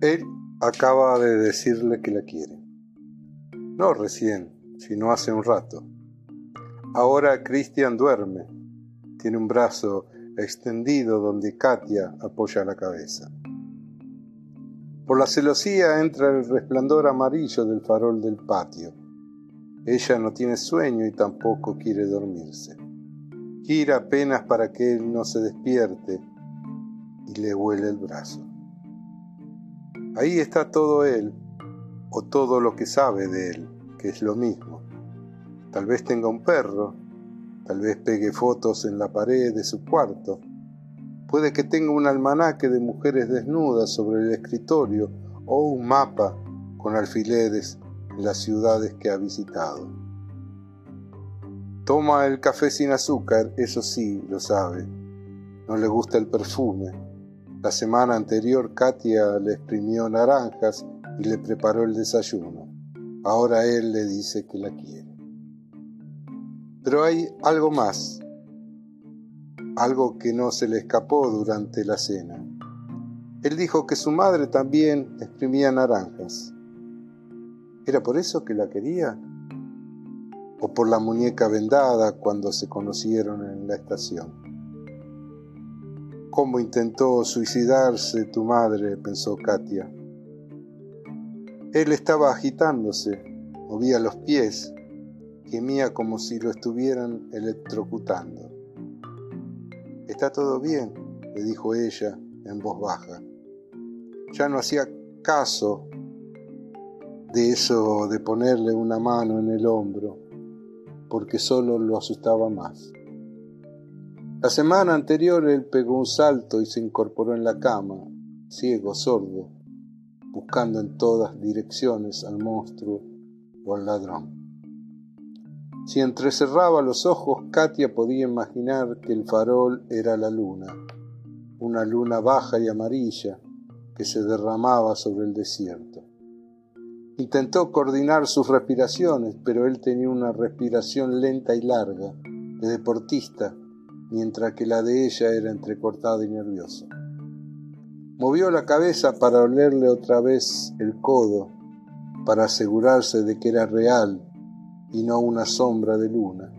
Él acaba de decirle que la quiere. No recién, sino hace un rato. Ahora Christian duerme. Tiene un brazo extendido donde Katia apoya la cabeza. Por la celosía entra el resplandor amarillo del farol del patio. Ella no tiene sueño y tampoco quiere dormirse. Gira apenas para que él no se despierte y le huele el brazo. Ahí está todo él, o todo lo que sabe de él, que es lo mismo. Tal vez tenga un perro, tal vez pegue fotos en la pared de su cuarto, puede que tenga un almanaque de mujeres desnudas sobre el escritorio o un mapa con alfileres en las ciudades que ha visitado. Toma el café sin azúcar, eso sí, lo sabe. No le gusta el perfume. La semana anterior Katia le exprimió naranjas y le preparó el desayuno. Ahora él le dice que la quiere. Pero hay algo más, algo que no se le escapó durante la cena. Él dijo que su madre también exprimía naranjas. ¿Era por eso que la quería? ¿O por la muñeca vendada cuando se conocieron en la estación? ¿Cómo intentó suicidarse tu madre? pensó Katia. Él estaba agitándose, movía los pies, gemía como si lo estuvieran electrocutando. Está todo bien, le dijo ella en voz baja. Ya no hacía caso de eso de ponerle una mano en el hombro, porque solo lo asustaba más. La semana anterior él pegó un salto y se incorporó en la cama, ciego, sordo, buscando en todas direcciones al monstruo o al ladrón. Si entrecerraba los ojos, Katia podía imaginar que el farol era la luna, una luna baja y amarilla que se derramaba sobre el desierto. Intentó coordinar sus respiraciones, pero él tenía una respiración lenta y larga, de deportista, mientras que la de ella era entrecortada y nerviosa. Movió la cabeza para olerle otra vez el codo, para asegurarse de que era real y no una sombra de luna.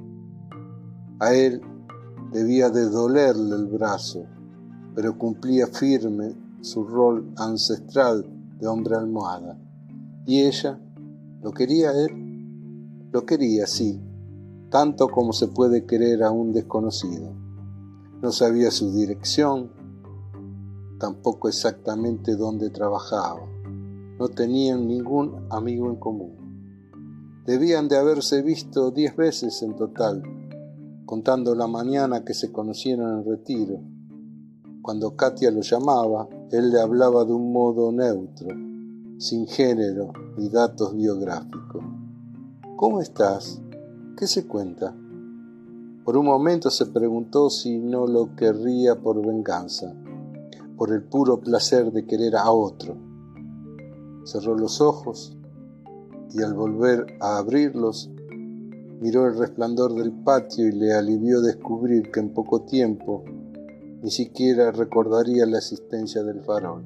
A él debía de dolerle el brazo, pero cumplía firme su rol ancestral de hombre almohada. ¿Y ella? ¿Lo quería él? Lo quería, sí, tanto como se puede querer a un desconocido. No sabía su dirección, tampoco exactamente dónde trabajaba. No tenían ningún amigo en común. Debían de haberse visto diez veces en total, contando la mañana que se conocieron en retiro. Cuando Katia lo llamaba, él le hablaba de un modo neutro, sin género ni datos biográficos. ¿Cómo estás? ¿Qué se cuenta? Por un momento se preguntó si no lo querría por venganza, por el puro placer de querer a otro. Cerró los ojos y al volver a abrirlos, miró el resplandor del patio y le alivió descubrir que en poco tiempo ni siquiera recordaría la existencia del farol,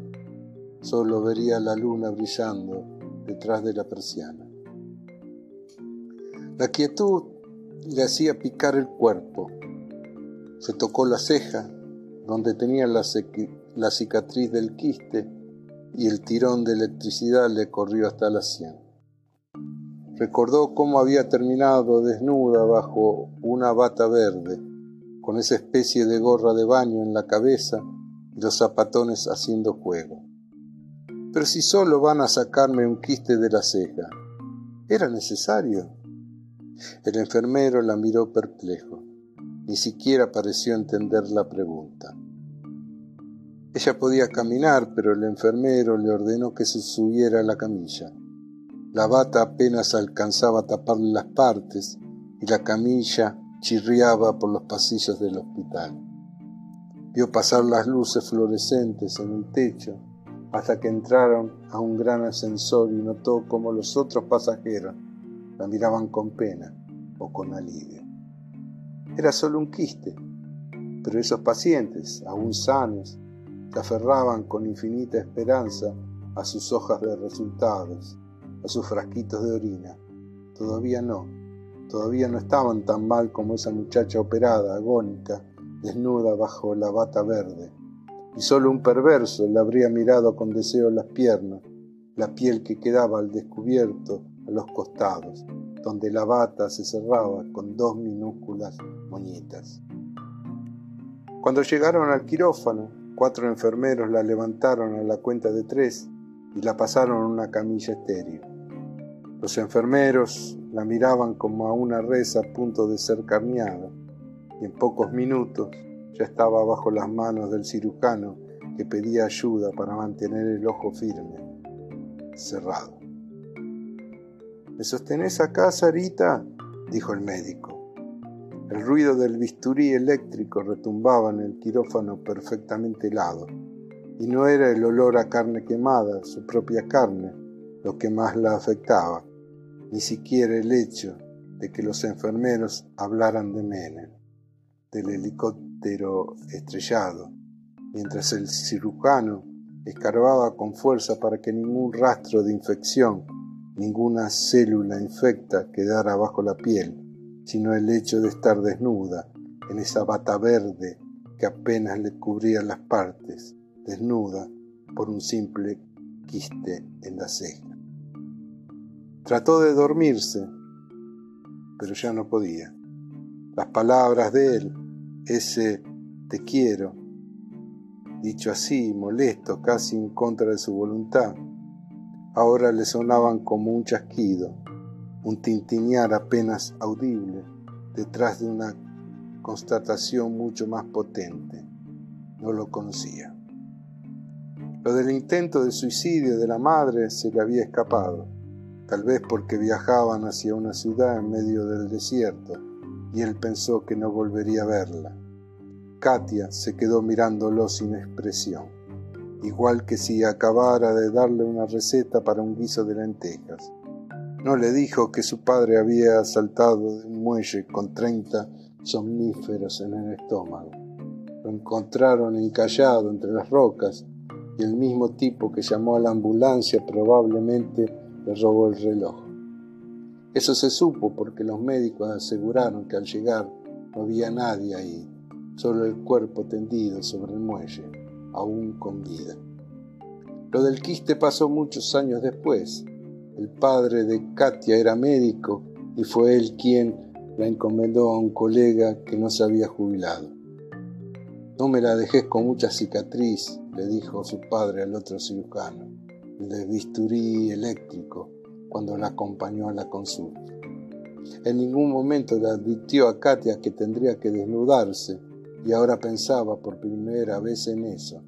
solo vería la luna brillando detrás de la persiana. La quietud le hacía picar el cuerpo. Se tocó la ceja, donde tenía la, la cicatriz del quiste, y el tirón de electricidad le corrió hasta la sien. Recordó cómo había terminado desnuda bajo una bata verde, con esa especie de gorra de baño en la cabeza y los zapatones haciendo juego. Pero si solo van a sacarme un quiste de la ceja, ¿era necesario? El enfermero la miró perplejo. Ni siquiera pareció entender la pregunta. Ella podía caminar, pero el enfermero le ordenó que se subiera a la camilla. La bata apenas alcanzaba a taparle las partes y la camilla chirriaba por los pasillos del hospital. Vio pasar las luces fluorescentes en el techo hasta que entraron a un gran ascensor y notó como los otros pasajeros la miraban con pena o con alivio. Era solo un quiste, pero esos pacientes, aún sanos, se aferraban con infinita esperanza a sus hojas de resultados, a sus frasquitos de orina. Todavía no, todavía no estaban tan mal como esa muchacha operada, agónica, desnuda bajo la bata verde. Y solo un perverso le habría mirado con deseo las piernas, la piel que quedaba al descubierto a los costados, donde la bata se cerraba con dos minúsculas moñitas. Cuando llegaron al quirófano, cuatro enfermeros la levantaron a la cuenta de tres y la pasaron a una camilla estéril. Los enfermeros la miraban como a una res a punto de ser carneada y en pocos minutos ya estaba bajo las manos del cirujano que pedía ayuda para mantener el ojo firme, cerrado. ¿Me sostenés acá, Sarita? dijo el médico. El ruido del bisturí eléctrico retumbaba en el quirófano perfectamente helado, y no era el olor a carne quemada, su propia carne, lo que más la afectaba, ni siquiera el hecho de que los enfermeros hablaran de Menem, del helicóptero estrellado, mientras el cirujano escarbaba con fuerza para que ningún rastro de infección, ninguna célula infecta quedara bajo la piel sino el hecho de estar desnuda en esa bata verde que apenas le cubría las partes, desnuda por un simple quiste en la ceja. Trató de dormirse, pero ya no podía. Las palabras de él, ese te quiero, dicho así, molesto, casi en contra de su voluntad, ahora le sonaban como un chasquido, un tintinear apenas audible detrás de una constatación mucho más potente. No lo conocía. Lo del intento de suicidio de la madre se le había escapado, tal vez porque viajaban hacia una ciudad en medio del desierto y él pensó que no volvería a verla. Katia se quedó mirándolo sin expresión, igual que si acabara de darle una receta para un guiso de lentejas. No le dijo que su padre había saltado de un muelle con treinta somníferos en el estómago. Lo encontraron encallado entre las rocas y el mismo tipo que llamó a la ambulancia probablemente le robó el reloj. Eso se supo porque los médicos aseguraron que al llegar no había nadie ahí, solo el cuerpo tendido sobre el muelle, aún con vida. Lo del quiste pasó muchos años después, el padre de Katia era médico y fue él quien la encomendó a un colega que no se había jubilado. No me la dejes con mucha cicatriz, le dijo su padre al otro cirujano, el de bisturí eléctrico, cuando la acompañó a la consulta. En ningún momento le advirtió a Katia que tendría que desnudarse y ahora pensaba por primera vez en eso,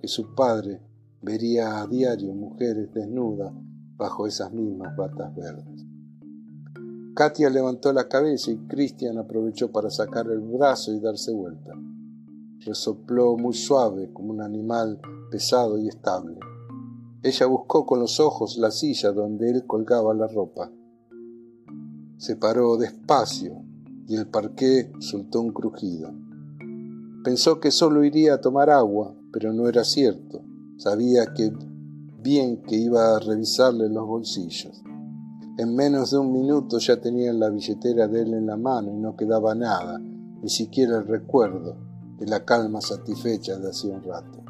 que su padre vería a diario mujeres desnudas bajo esas mismas batas verdes. Katia levantó la cabeza y Christian aprovechó para sacar el brazo y darse vuelta. Resopló muy suave como un animal pesado y estable. Ella buscó con los ojos la silla donde él colgaba la ropa. Se paró despacio y el parqué soltó un crujido. Pensó que solo iría a tomar agua, pero no era cierto. Sabía que bien que iba a revisarle los bolsillos. En menos de un minuto ya tenía la billetera de él en la mano y no quedaba nada, ni siquiera el recuerdo de la calma satisfecha de hacía un rato.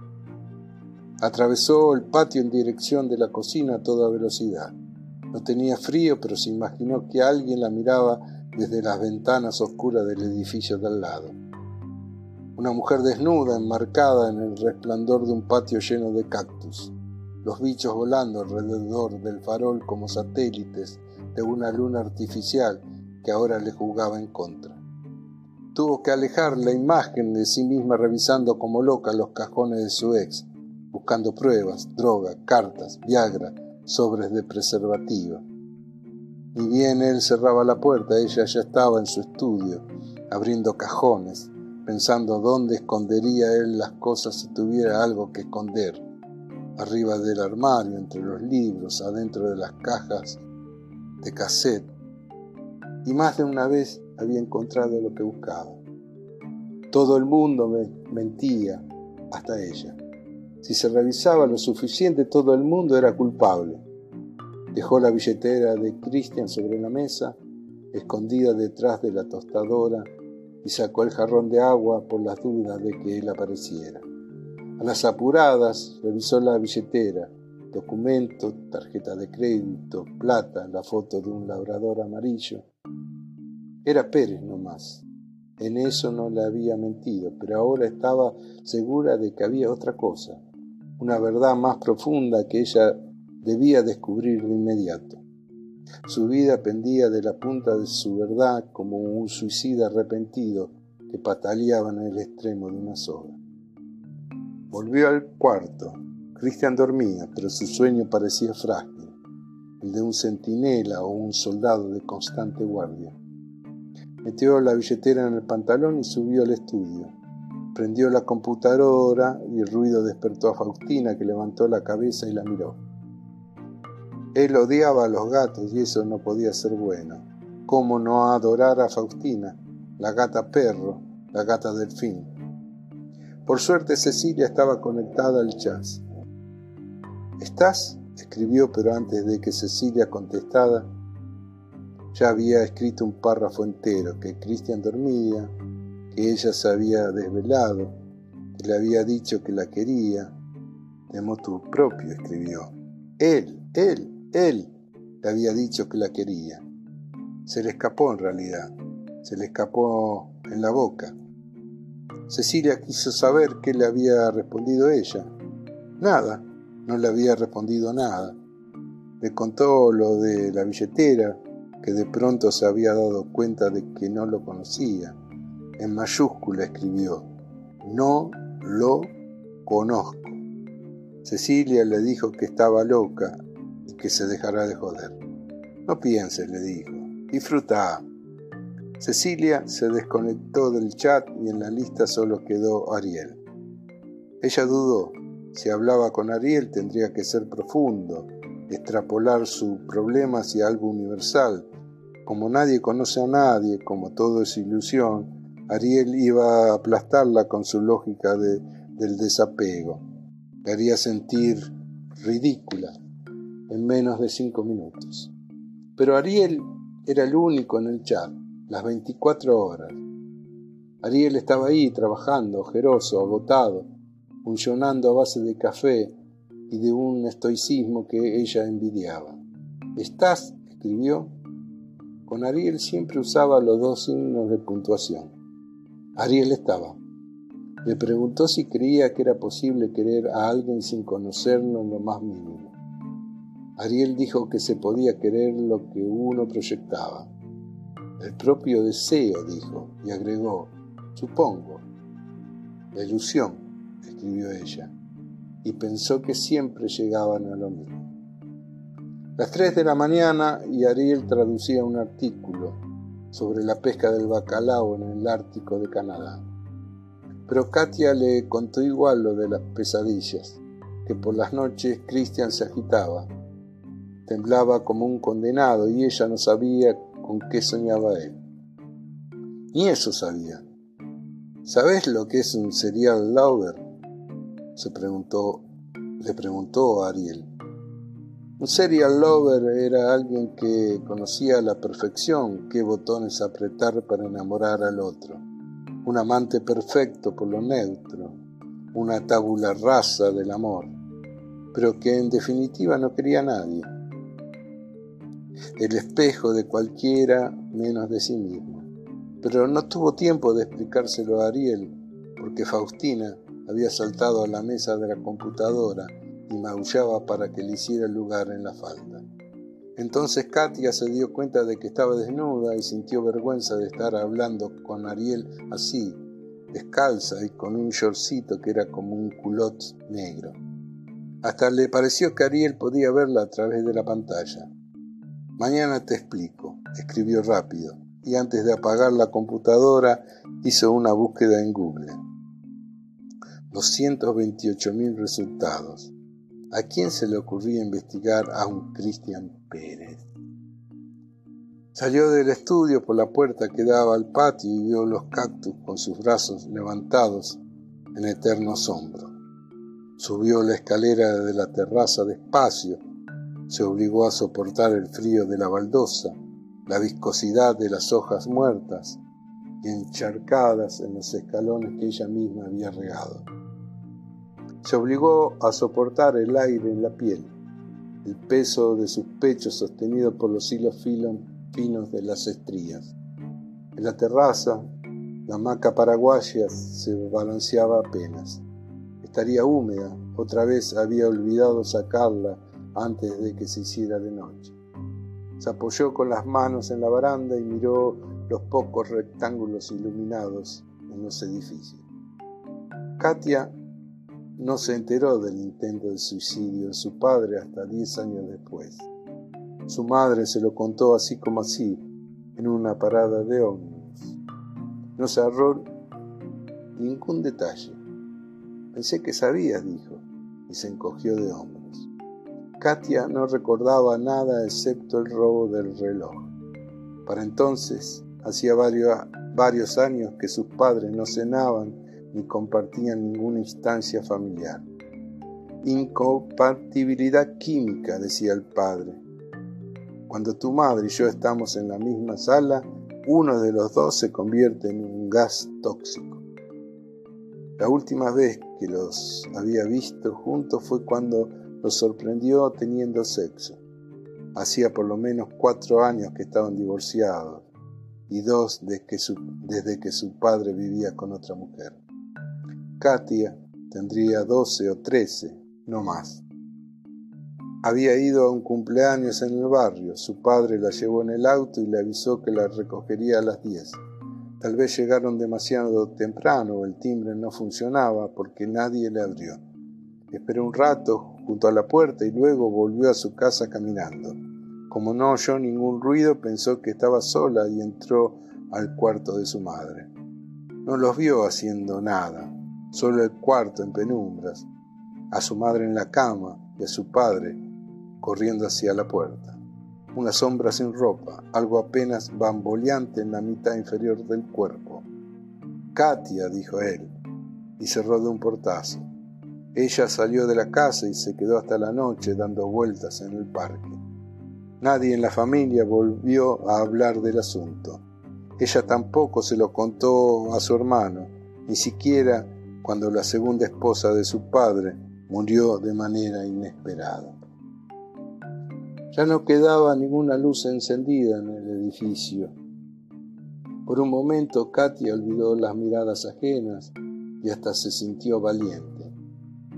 Atravesó el patio en dirección de la cocina a toda velocidad. No tenía frío, pero se imaginó que alguien la miraba desde las ventanas oscuras del edificio de al lado. Una mujer desnuda, enmarcada en el resplandor de un patio lleno de cactus los bichos volando alrededor del farol como satélites de una luna artificial que ahora le jugaba en contra. Tuvo que alejar la imagen de sí misma revisando como loca los cajones de su ex, buscando pruebas, droga, cartas, Viagra, sobres de preservativa. Ni bien él cerraba la puerta, ella ya estaba en su estudio, abriendo cajones, pensando dónde escondería él las cosas si tuviera algo que esconder arriba del armario, entre los libros, adentro de las cajas de cassette, y más de una vez había encontrado lo que buscaba. Todo el mundo me mentía, hasta ella. Si se revisaba lo suficiente, todo el mundo era culpable. Dejó la billetera de Christian sobre la mesa, escondida detrás de la tostadora, y sacó el jarrón de agua por las dudas de que él apareciera. A las apuradas revisó la billetera, documento, tarjeta de crédito, plata, la foto de un labrador amarillo. Era Pérez nomás. En eso no le había mentido, pero ahora estaba segura de que había otra cosa, una verdad más profunda que ella debía descubrir de inmediato. Su vida pendía de la punta de su verdad como un suicida arrepentido que pataleaba en el extremo de una soga. Volvió al cuarto. Cristian dormía, pero su sueño parecía frágil, el de un centinela o un soldado de constante guardia. Metió la billetera en el pantalón y subió al estudio. Prendió la computadora y el ruido despertó a Faustina que levantó la cabeza y la miró. Él odiaba a los gatos y eso no podía ser bueno. ¿Cómo no adorar a Faustina, la gata perro, la gata delfín? Por suerte Cecilia estaba conectada al jazz. ¿Estás? escribió, pero antes de que Cecilia contestara, ya había escrito un párrafo entero, que Cristian dormía, que ella se había desvelado, que le había dicho que la quería. De motu propio escribió. Él, él, él le había dicho que la quería. Se le escapó en realidad, se le escapó en la boca. Cecilia quiso saber qué le había respondido ella. Nada, no le había respondido nada. Le contó lo de la billetera, que de pronto se había dado cuenta de que no lo conocía. En mayúscula escribió, no lo conozco. Cecilia le dijo que estaba loca y que se dejara de joder. No pienses, le dijo, disfruta. Cecilia se desconectó del chat y en la lista solo quedó Ariel. Ella dudó. Si hablaba con Ariel tendría que ser profundo, extrapolar su problema hacia algo universal, como nadie conoce a nadie, como todo es ilusión, Ariel iba a aplastarla con su lógica de, del desapego. Le haría sentir ridícula en menos de cinco minutos. Pero Ariel era el único en el chat, las 24 horas. Ariel estaba ahí trabajando, ojeroso, agotado, funcionando a base de café y de un estoicismo que ella envidiaba. ¿Estás? escribió con Ariel siempre usaba los dos signos de puntuación. Ariel estaba. Le preguntó si creía que era posible querer a alguien sin conocerlo en lo más mínimo. Ariel dijo que se podía querer lo que uno proyectaba. El propio deseo, dijo, y agregó, supongo. La ilusión, escribió ella, y pensó que siempre llegaban a lo mismo. Las tres de la mañana y Ariel traducía un artículo sobre la pesca del bacalao en el Ártico de Canadá. Pero Katia le contó igual lo de las pesadillas, que por las noches Christian se agitaba, temblaba como un condenado y ella no sabía con qué soñaba él. Ni eso sabía. ¿Sabes lo que es un serial lover? se preguntó, le preguntó a Ariel. Un serial lover era alguien que conocía a la perfección qué botones apretar para enamorar al otro. Un amante perfecto por lo neutro, una tabula rasa del amor, pero que en definitiva no quería a nadie. El espejo de cualquiera menos de sí mismo. Pero no tuvo tiempo de explicárselo a Ariel, porque Faustina había saltado a la mesa de la computadora y maullaba para que le hiciera lugar en la falda. Entonces Katia se dio cuenta de que estaba desnuda y sintió vergüenza de estar hablando con Ariel así, descalza y con un shortcito que era como un culot negro. Hasta le pareció que Ariel podía verla a través de la pantalla. Mañana te explico, escribió rápido, y antes de apagar la computadora hizo una búsqueda en Google. 228.000 resultados. ¿A quién se le ocurría investigar a un Cristian Pérez? Salió del estudio por la puerta que daba al patio y vio los cactus con sus brazos levantados en eterno asombro. Subió la escalera de la terraza despacio, se obligó a soportar el frío de la baldosa, la viscosidad de las hojas muertas y encharcadas en los escalones que ella misma había regado. Se obligó a soportar el aire en la piel, el peso de sus pechos sostenido por los hilos finos de las estrías. En la terraza, la hamaca paraguaya se balanceaba apenas. Estaría húmeda, otra vez había olvidado sacarla antes de que se hiciera de noche. Se apoyó con las manos en la baranda y miró los pocos rectángulos iluminados en los edificios. Katia no se enteró del intento de suicidio de su padre hasta diez años después. Su madre se lo contó así como así, en una parada de ómnibus. No se ahorró ningún detalle. Pensé que sabías, dijo, y se encogió de hombros. Katia no recordaba nada excepto el robo del reloj. Para entonces, hacía varios, años que sus padres no cenaban ni compartían ninguna instancia familiar. Incompatibilidad química, decía el padre. Cuando tu madre y yo estamos en la misma sala, uno de los dos se convierte en un gas tóxico. La última vez que los había visto juntos fue cuando los sorprendió teniendo sexo. Hacía por lo menos cuatro años que estaban divorciados y dos desde que su, desde que su padre vivía con otra mujer. Katia tendría doce o trece, no más. Había ido a un cumpleaños en el barrio, su padre la llevó en el auto y le avisó que la recogería a las diez. Tal vez llegaron demasiado temprano o el timbre no funcionaba porque nadie le abrió. Esperó un rato junto a la puerta y luego volvió a su casa caminando. Como no oyó ningún ruido, pensó que estaba sola y entró al cuarto de su madre. No los vio haciendo nada, solo el cuarto en penumbras, a su madre en la cama y a su padre corriendo hacia la puerta. Una sombra sin ropa, algo apenas bamboleante en la mitad inferior del cuerpo. Katia, dijo él, y cerró de un portazo. Ella salió de la casa y se quedó hasta la noche dando vueltas en el parque. Nadie en la familia volvió a hablar del asunto. Ella tampoco se lo contó a su hermano, ni siquiera cuando la segunda esposa de su padre murió de manera inesperada. Ya no quedaba ninguna luz encendida en el edificio. Por un momento Katia olvidó las miradas ajenas y hasta se sintió valiente.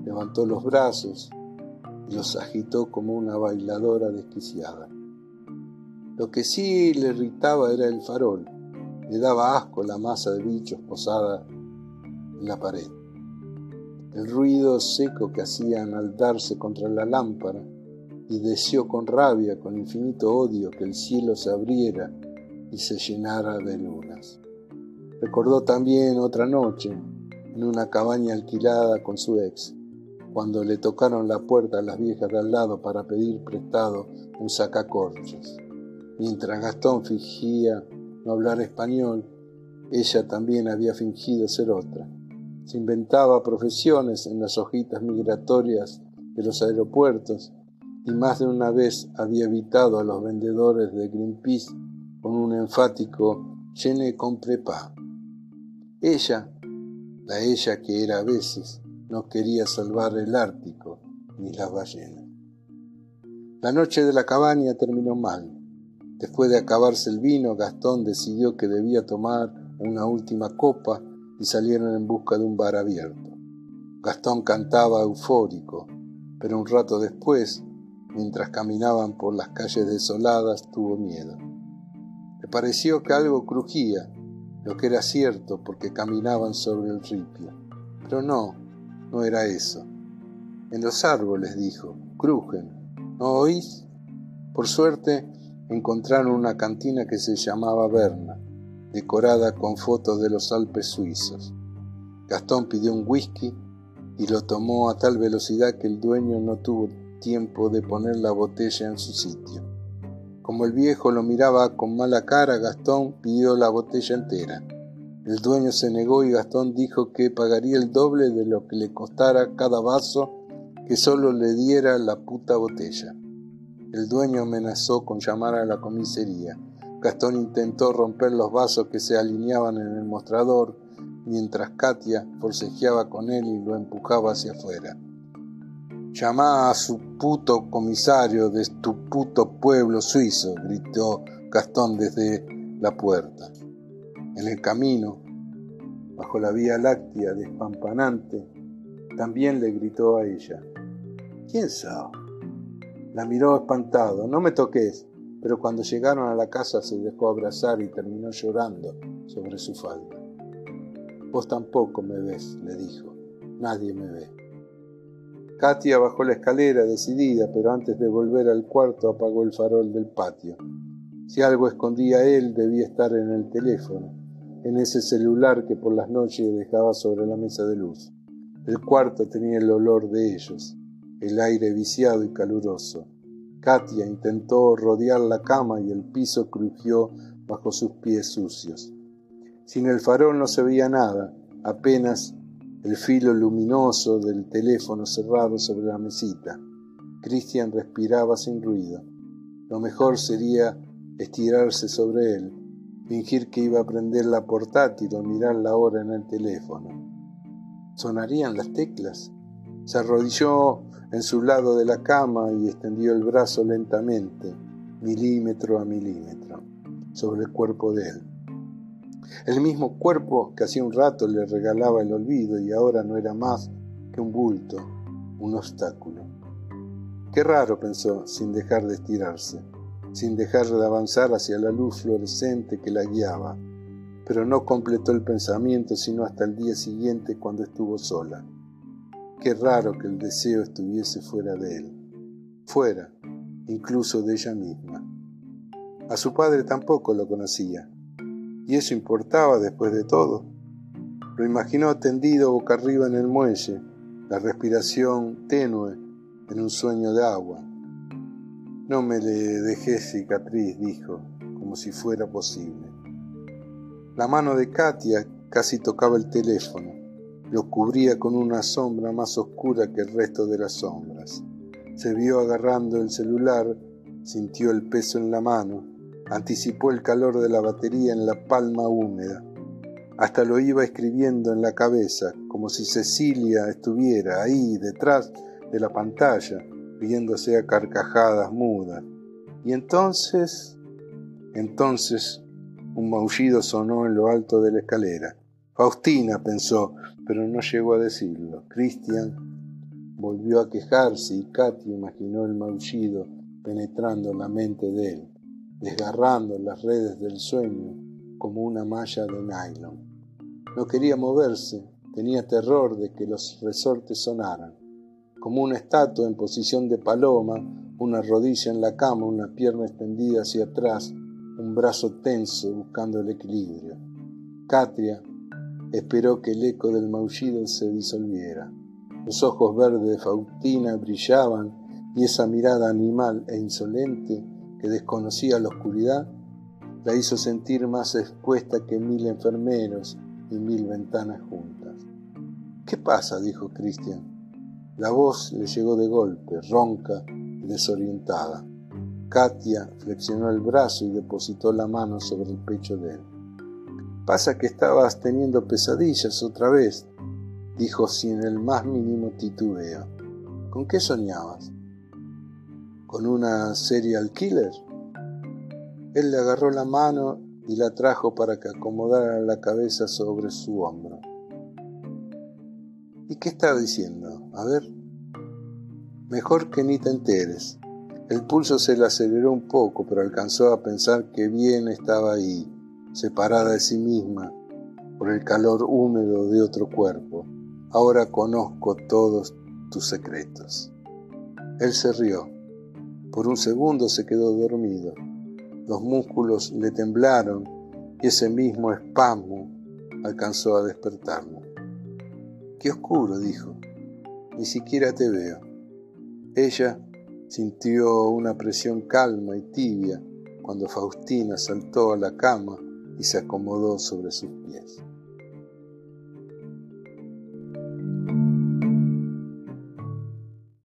Levantó los brazos y los agitó como una bailadora desquiciada. Lo que sí le irritaba era el farol. Le daba asco la masa de bichos posada en la pared. El ruido seco que hacían al darse contra la lámpara y deseó con rabia, con infinito odio, que el cielo se abriera y se llenara de lunas. Recordó también otra noche, en una cabaña alquilada con su ex, cuando le tocaron la puerta a las viejas de al lado para pedir prestado un sacacorchos. Mientras Gastón fingía no hablar español, ella también había fingido ser otra. Se inventaba profesiones en las hojitas migratorias de los aeropuertos y más de una vez había evitado a los vendedores de Greenpeace con un enfático Je ne comprends pas. Ella, la ella que era a veces, no quería salvar el Ártico ni las ballenas. La noche de la cabaña terminó mal. Después de acabarse el vino, Gastón decidió que debía tomar una última copa y salieron en busca de un bar abierto. Gastón cantaba eufórico, pero un rato después Mientras caminaban por las calles desoladas tuvo miedo. Le pareció que algo crujía, lo que era cierto porque caminaban sobre el ripio. Pero no, no era eso. En los árboles, dijo, crujen. ¿No oís? Por suerte encontraron una cantina que se llamaba Berna, decorada con fotos de los Alpes suizos. Gastón pidió un whisky y lo tomó a tal velocidad que el dueño no tuvo tiempo de poner la botella en su sitio. Como el viejo lo miraba con mala cara, Gastón pidió la botella entera. El dueño se negó y Gastón dijo que pagaría el doble de lo que le costara cada vaso que solo le diera la puta botella. El dueño amenazó con llamar a la comisaría. Gastón intentó romper los vasos que se alineaban en el mostrador, mientras Katia forcejeaba con él y lo empujaba hacia afuera. Llama a su puto comisario de tu puto pueblo suizo, gritó Gastón desde la puerta. En el camino, bajo la vía láctea despampanante, también le gritó a ella. ¿Quién sabe? La miró espantado. No me toques. Pero cuando llegaron a la casa se dejó abrazar y terminó llorando sobre su falda. Vos tampoco me ves, le dijo. Nadie me ve. Katia bajó la escalera decidida, pero antes de volver al cuarto apagó el farol del patio. Si algo escondía él, debía estar en el teléfono, en ese celular que por las noches dejaba sobre la mesa de luz. El cuarto tenía el olor de ellos, el aire viciado y caluroso. Katia intentó rodear la cama y el piso crujió bajo sus pies sucios. Sin el farol no se veía nada, apenas el filo luminoso del teléfono cerrado sobre la mesita. Christian respiraba sin ruido. Lo mejor sería estirarse sobre él, fingir que iba a prender la portátil o mirar la hora en el teléfono. ¿Sonarían las teclas? Se arrodilló en su lado de la cama y extendió el brazo lentamente, milímetro a milímetro, sobre el cuerpo de él. El mismo cuerpo que hacía un rato le regalaba el olvido y ahora no era más que un bulto, un obstáculo. Qué raro, pensó, sin dejar de estirarse, sin dejar de avanzar hacia la luz fluorescente que la guiaba, pero no completó el pensamiento sino hasta el día siguiente cuando estuvo sola. Qué raro que el deseo estuviese fuera de él, fuera incluso de ella misma. A su padre tampoco lo conocía, y eso importaba después de todo. Lo imaginó tendido boca arriba en el muelle, la respiración tenue en un sueño de agua. No me le dejé cicatriz, dijo, como si fuera posible. La mano de Katia casi tocaba el teléfono, lo cubría con una sombra más oscura que el resto de las sombras. Se vio agarrando el celular, sintió el peso en la mano, Anticipó el calor de la batería en la palma húmeda. Hasta lo iba escribiendo en la cabeza, como si Cecilia estuviera ahí detrás de la pantalla, riéndose a carcajadas mudas. Y entonces, entonces, un maullido sonó en lo alto de la escalera. Faustina pensó, pero no llegó a decirlo. Cristian volvió a quejarse y Katy imaginó el maullido penetrando la mente de él desgarrando las redes del sueño como una malla de nylon. No quería moverse, tenía terror de que los resortes sonaran. Como una estatua en posición de paloma, una rodilla en la cama, una pierna extendida hacia atrás, un brazo tenso buscando el equilibrio. Catria esperó que el eco del maullido se disolviera. Los ojos verdes de Faustina brillaban y esa mirada animal e insolente que desconocía la oscuridad, la hizo sentir más expuesta que mil enfermeros y mil ventanas juntas. ¿Qué pasa? dijo Cristian. La voz le llegó de golpe, ronca y desorientada. Katia flexionó el brazo y depositó la mano sobre el pecho de él. Pasa que estabas teniendo pesadillas otra vez, dijo sin el más mínimo titubeo. ¿Con qué soñabas? con una serial killer. Él le agarró la mano y la trajo para que acomodara la cabeza sobre su hombro. ¿Y qué está diciendo? A ver. Mejor que ni te enteres. El pulso se le aceleró un poco, pero alcanzó a pensar que bien estaba ahí, separada de sí misma, por el calor húmedo de otro cuerpo. Ahora conozco todos tus secretos. Él se rió. Por un segundo se quedó dormido. Los músculos le temblaron y ese mismo espasmo alcanzó a despertarlo. Qué oscuro, dijo. Ni siquiera te veo. Ella sintió una presión calma y tibia cuando Faustina saltó a la cama y se acomodó sobre sus pies.